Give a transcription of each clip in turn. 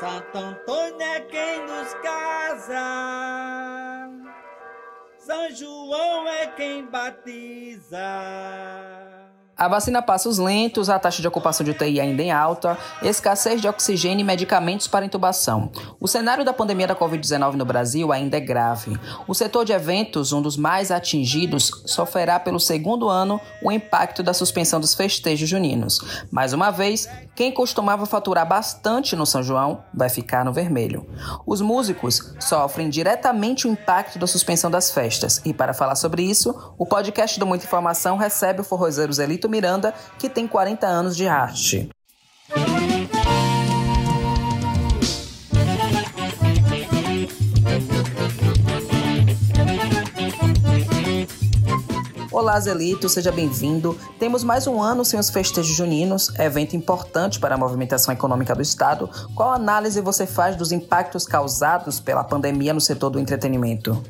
Santo Antônio é quem nos casa. São João é quem batiza. A vacina passos lentos, a taxa de ocupação de UTI ainda em alta, escassez de oxigênio e medicamentos para intubação. O cenário da pandemia da Covid-19 no Brasil ainda é grave. O setor de eventos, um dos mais atingidos, sofrerá pelo segundo ano o impacto da suspensão dos festejos juninos. Mais uma vez, quem costumava faturar bastante no São João vai ficar no vermelho. Os músicos sofrem diretamente o impacto da suspensão das festas. E para falar sobre isso, o podcast do Muita Informação recebe o forrozeiro Zelito Miranda, que tem 40 anos de arte. Olá, Zelito, seja bem-vindo. Temos mais um ano sem os festejos juninos, evento importante para a movimentação econômica do Estado. Qual análise você faz dos impactos causados pela pandemia no setor do entretenimento?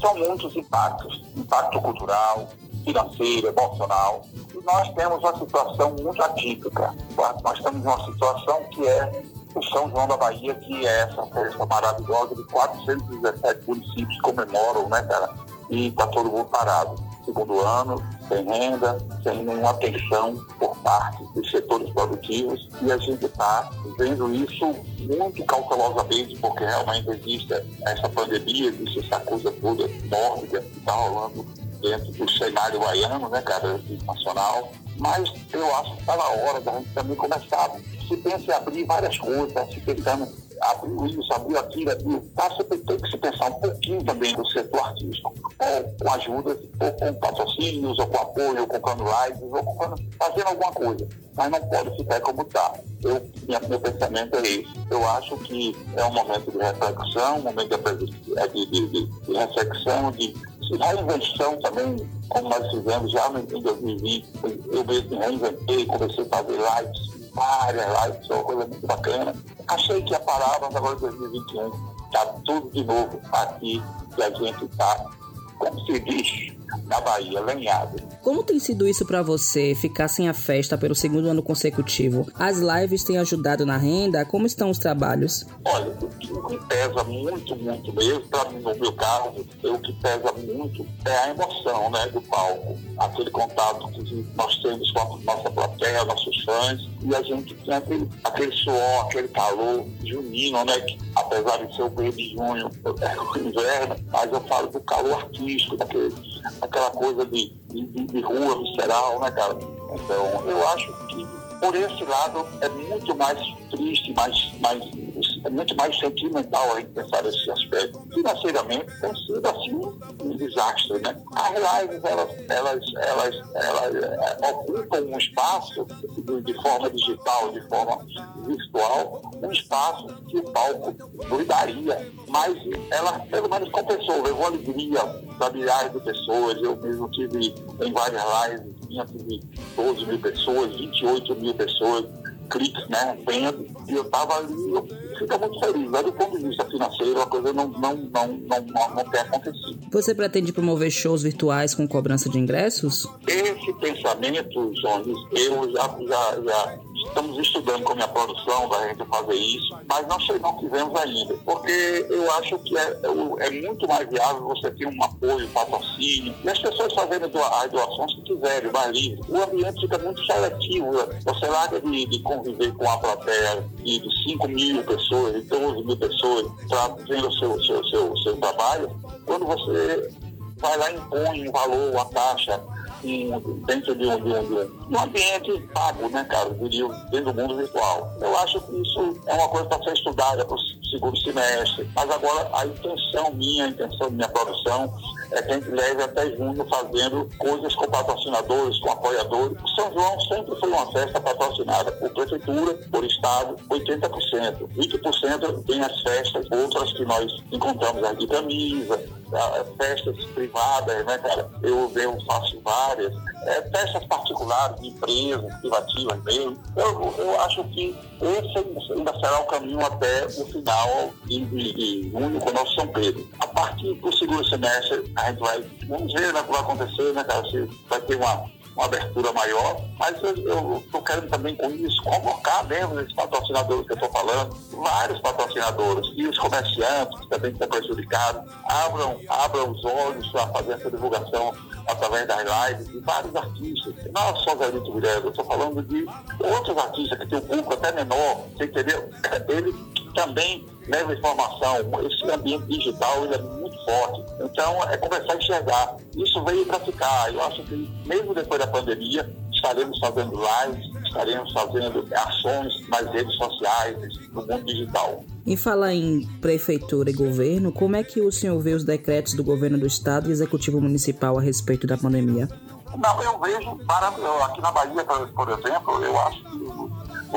São muitos impactos: impacto cultural, financeiro, emocional nós temos uma situação muito atípica. Nós temos uma situação que é o São João da Bahia, que é essa festa maravilhosa de 417 municípios comemoram, né, cara? E está todo mundo parado. Segundo ano, sem renda, sem nenhuma atenção por parte dos setores produtivos. E a gente está vendo isso muito cautelosamente, porque realmente existe essa pandemia, existe essa coisa toda mórbida que está rolando dentro do cenário baiano, né, cara, nacional. Mas eu acho que está na hora da gente também começar, se pensa em abrir várias coisas, tá se pensando abriu isso, abriu aquilo, abriu. Tá, você tem que se pensar um pouquinho também do setor artístico, ou com ajuda, ou com patrocínios, ou com apoio, ou comprando lives, ou comprando, fazendo alguma coisa. Mas não pode ficar como está. Eu, minha, meu pensamento é esse. Eu acho que é um momento de reflexão, um momento de, de, de, de reflexão, de reinvenção também, como nós fizemos já em 2020. Eu mesmo reinventei, comecei a fazer lives várias lives, foi uma coisa muito bacana. Achei que ia parar, mas agora em 2021 está tudo de novo aqui que a gente está, como se diz, na Bahia, lenhado. Como tem sido isso para você, ficar sem a festa pelo segundo ano consecutivo? As lives têm ajudado na renda? Como estão os trabalhos? Olha, o que pesa muito, muito mesmo, para mim, no meu caso, o que pesa muito é a emoção né, do palco. Aquele contato que nós temos com a nossa plateia, nossos fãs, e a gente tem aquele, aquele suor, aquele calor junino, né? Que, apesar de ser o mês de junho, é o inverno, mas eu falo do calor artístico, daquele aquela coisa de, de, de rua visceral, né, cara? Então, eu acho que por esse lado é muito mais triste, mais, mais, é muito mais sentimental a gente pensar nesse aspecto. Financeiramente tem sido assim um desastre, né? As lives, elas, elas, elas, elas é, ocupam um espaço de, de, forma digital, de forma virtual, um espaço que o palco daria, mas ela pelo menos compensou, levou alegria para milhares de pessoas. Eu mesmo tive em várias lives, tinha tive 12 mil pessoas, 28 mil pessoas cliques, né, vendo, e eu estava ali, eu fico muito feliz. Mas do ponto de vista financeiro, a coisa não, não, não, não, não, não tem acontecido. Você pretende promover shows virtuais com cobrança de ingressos? Esse pensamento, Jones, eu já, já, já estamos estudando com a minha produção para a gente fazer isso, mas nós não fizemos ainda, porque eu acho que é, é, muito mais viável você ter um apoio, um patrocínio, e as pessoas fazendo as doações que quiserem, mais livre. O ambiente fica muito seletivo. Né? Você larga de, de conviver com a plateia de, de 5 mil pessoas, de 12 mil pessoas, vendo o seu, seu, seu, seu trabalho, quando você vai lá e impõe um valor, uma taxa, dentro de um, de, um, de um, ambiente pago, né, cara? Dentro do mundo virtual. Eu acho que isso é uma coisa para ser estudada para o segundo semestre. Mas agora a intenção minha, a intenção da minha produção é que a gente leve até junho fazendo coisas com patrocinadores, com apoiadores. O São João sempre foi uma festa patrocinada por prefeitura, por estado, 80%. 20% tem as festas, outras que nós encontramos de camisa, festas privadas, né, cara? Eu, eu faço várias. É, festas particulares, de empresas, privativas mesmo. Eu, eu acho que esse ainda será o caminho até o final de, de junho com o nosso São Pedro. A partir do segundo semestre, a gente vai, vamos ver né, o que vai acontecer, né, cara? Se vai ter uma uma abertura maior, mas eu estou querendo também com isso convocar mesmo esses patrocinadores que eu estou falando, vários patrocinadores e os comerciantes que também estão prejudicados, abram, abram os olhos para fazer essa divulgação através das lives de vários artistas. Não só Zé Lito Vilela, eu estou falando de outros artistas que têm um público até menor, você entendeu? Ele também leva informação. Esse ambiente digital ele é forte. Então, é começar a enxergar. Isso veio para ficar. Eu acho que, mesmo depois da pandemia, estaremos fazendo lives, estaremos fazendo ações nas redes sociais, no mundo digital. Em falar em prefeitura e governo, como é que o senhor vê os decretos do governo do estado e executivo municipal a respeito da pandemia? Não, eu vejo, para, aqui na Bahia, por exemplo, eu acho que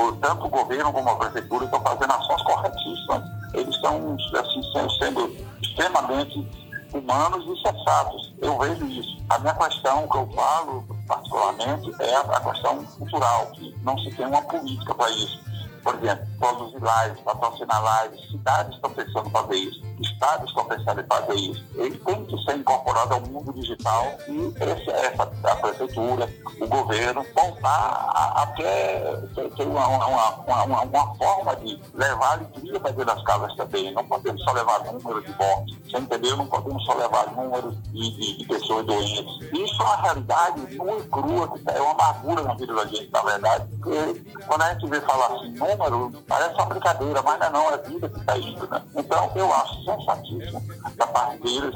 o, tanto o governo como a prefeitura estão fazendo ações corretíssimas. Eles estão assim, sendo extremamente humanos e sensatos. Eu vejo isso. A minha questão que eu falo, particularmente, é a questão cultural, que não se tem uma política para isso por exemplo, produzir lives, patrocinar lives, cidades estão pensando em fazer isso, estados estão pensando em fazer isso. Ele tem que ser incorporado ao mundo digital e esse, essa, a prefeitura, o governo, voltar a, a ter, ter uma, uma, uma, uma, forma de levar alegria para dentro das casas também. Não podemos só levar números de mortes, você entendeu? Não podemos só levar números de, de, de pessoas doentes. Isso é uma realidade muito crua, que é uma amargura na vida da gente, na verdade. Porque quando a gente vê falar assim, número, parece uma brincadeira, mas não é não, é vida que está indo, né? Então, eu acho da parte deles,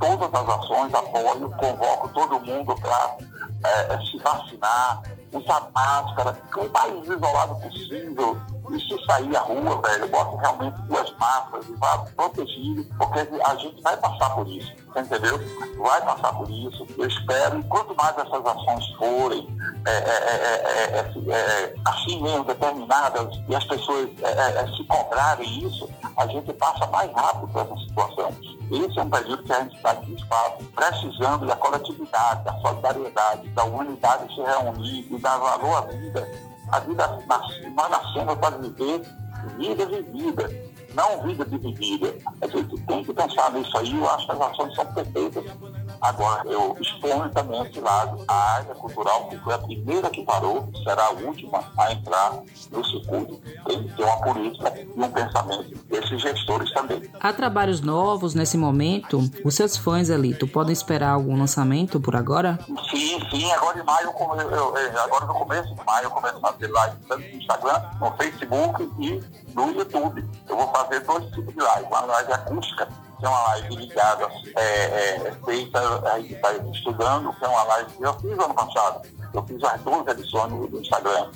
todas as ações, apoio, convoco todo mundo para é, é, se vacinar, usar máscara, o mais isolado possível, e se sair à rua, velho, bota realmente duas máscaras e vá protegido, porque a gente vai passar por isso, entendeu? Vai passar por isso. Eu espero, e quanto mais essas ações forem assim mesmo, determinadas, e as pessoas se cobrarem isso, a gente passa mais rápido por essa situação. Esse é um período que a gente está aqui, espaço, precisando da coletividade, da solidariedade, da humanidade se reunir e dar valor à vida a vida, nós nascemos para viver vida vivida, não vida dividida. A gente tem que pensar nisso aí, eu acho que as ações são perfeitas. Agora, eu exponho também esse lado. A área cultural, que foi a primeira que parou, será a última a entrar no circuito. Tem que ter uma política e um pensamento desses gestores também. Há trabalhos novos nesse momento? Os seus fãs, Elito, podem esperar algum lançamento por agora? Sim, sim. Agora em maio, eu, eu, agora no começo de maio, eu começo a fazer live tanto no Instagram, no Facebook e no YouTube. Eu vou fazer dois tipos de live. Uma live acústica que é uma live ligada, é, é, feita, a gente está estudando, que é uma live que eu fiz ano passado. Eu fiz as duas edições no, Instagram.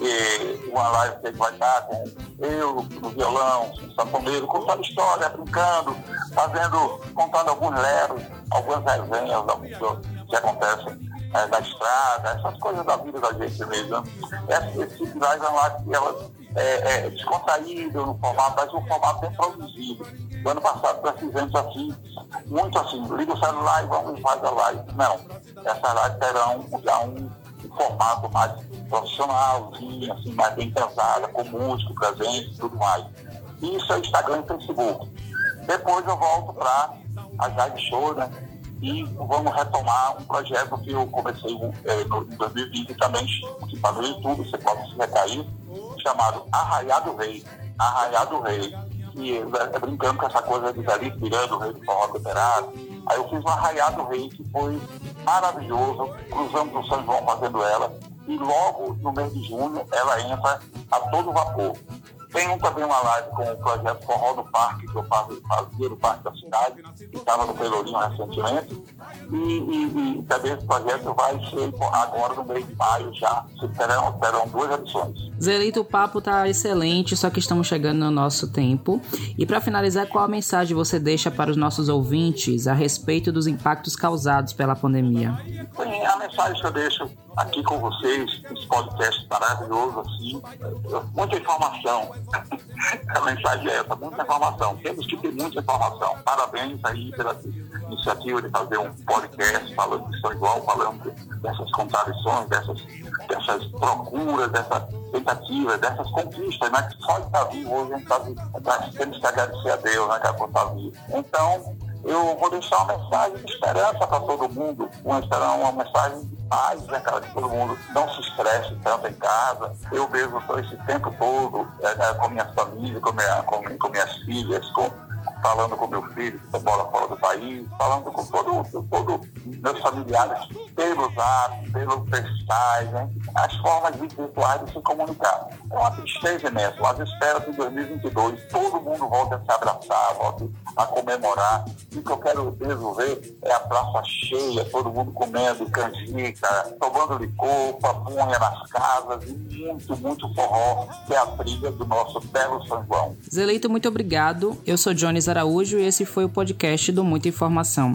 E uma live que vai estar com eu no violão, no sanfoneiro, contando história, brincando, fazendo, contando alguns leros, algumas resenhas que acontecem é, da estrada, essas coisas da vida da gente mesmo. Esse tipo de live é uma live que ela é, é descontraído no formato, mas um formato bem produzido. No ano passado nós fizemos assim, muito assim, liga o celular e vamos fazer a live. Não, essas lives terão já um, um formato mais profissionalzinho, assim, mais bem pesada, com músico presente e tudo mais. Isso é Instagram e Facebook. Depois eu volto para as live shows, né? E vamos retomar um projeto que eu comecei é, no, em 2020 também, que está no YouTube, você pode se recair, chamado Arraiado Rei. Arraiado Rei. E é, brincando com essa coisa de ali virando o rei do forró operado. Aí eu fiz um Arraiado Rei que foi maravilhoso. Cruzamos o São João fazendo ela. E logo no mês de junho ela entra a todo vapor. Tem um, também uma live com o projeto Forró do Parque, que eu fazia no Parque da Cidade, que estava no Pelourinho recentemente. E, e, e, também esse projeto vai ser agora no mês de maio já. Terão, terão duas edições. Zelito, o papo está excelente, só que estamos chegando no nosso tempo. E para finalizar, qual a mensagem você deixa para os nossos ouvintes a respeito dos impactos causados pela pandemia? Sim, a mensagem que eu deixo aqui com vocês, esse podcast maravilhoso assim, muita informação. a mensagem é essa, muita informação. Temos que ter muita informação. Parabéns aí pela iniciativa de fazer um podcast falando de São João, falando dessas contradições, dessas, dessas procuras, dessas tentativas, dessas conquistas, né? Que só de estar vivo hoje a gente está vivo. Temos que agradecer a Deus, né, que está vivo. Então, eu vou deixar uma mensagem de esperança para todo mundo, uma, uma mensagem de paz, né, cara, que todo mundo não se estresse tanto em casa. Eu mesmo estou esse tempo todo é, é, com minha família, com, minha, com, com minhas filhas, com falando com meu filho que mora fora do país, falando com todos todo meus familiares pelo zap, pelo pestais, né? As formas virtuais de se comunicar. É uma tristeza imensa, mas espero que em 2022 todo mundo volte a se abraçar, volte a comemorar. E o que eu quero desenvolver é a praça cheia, todo mundo comendo canjica, tomando licor, papunha nas casas e muito, muito forró, que é a trilha do nosso belo São João. Zeleito, muito obrigado. Eu sou Jones Araújo e esse foi o podcast do Muita Informação.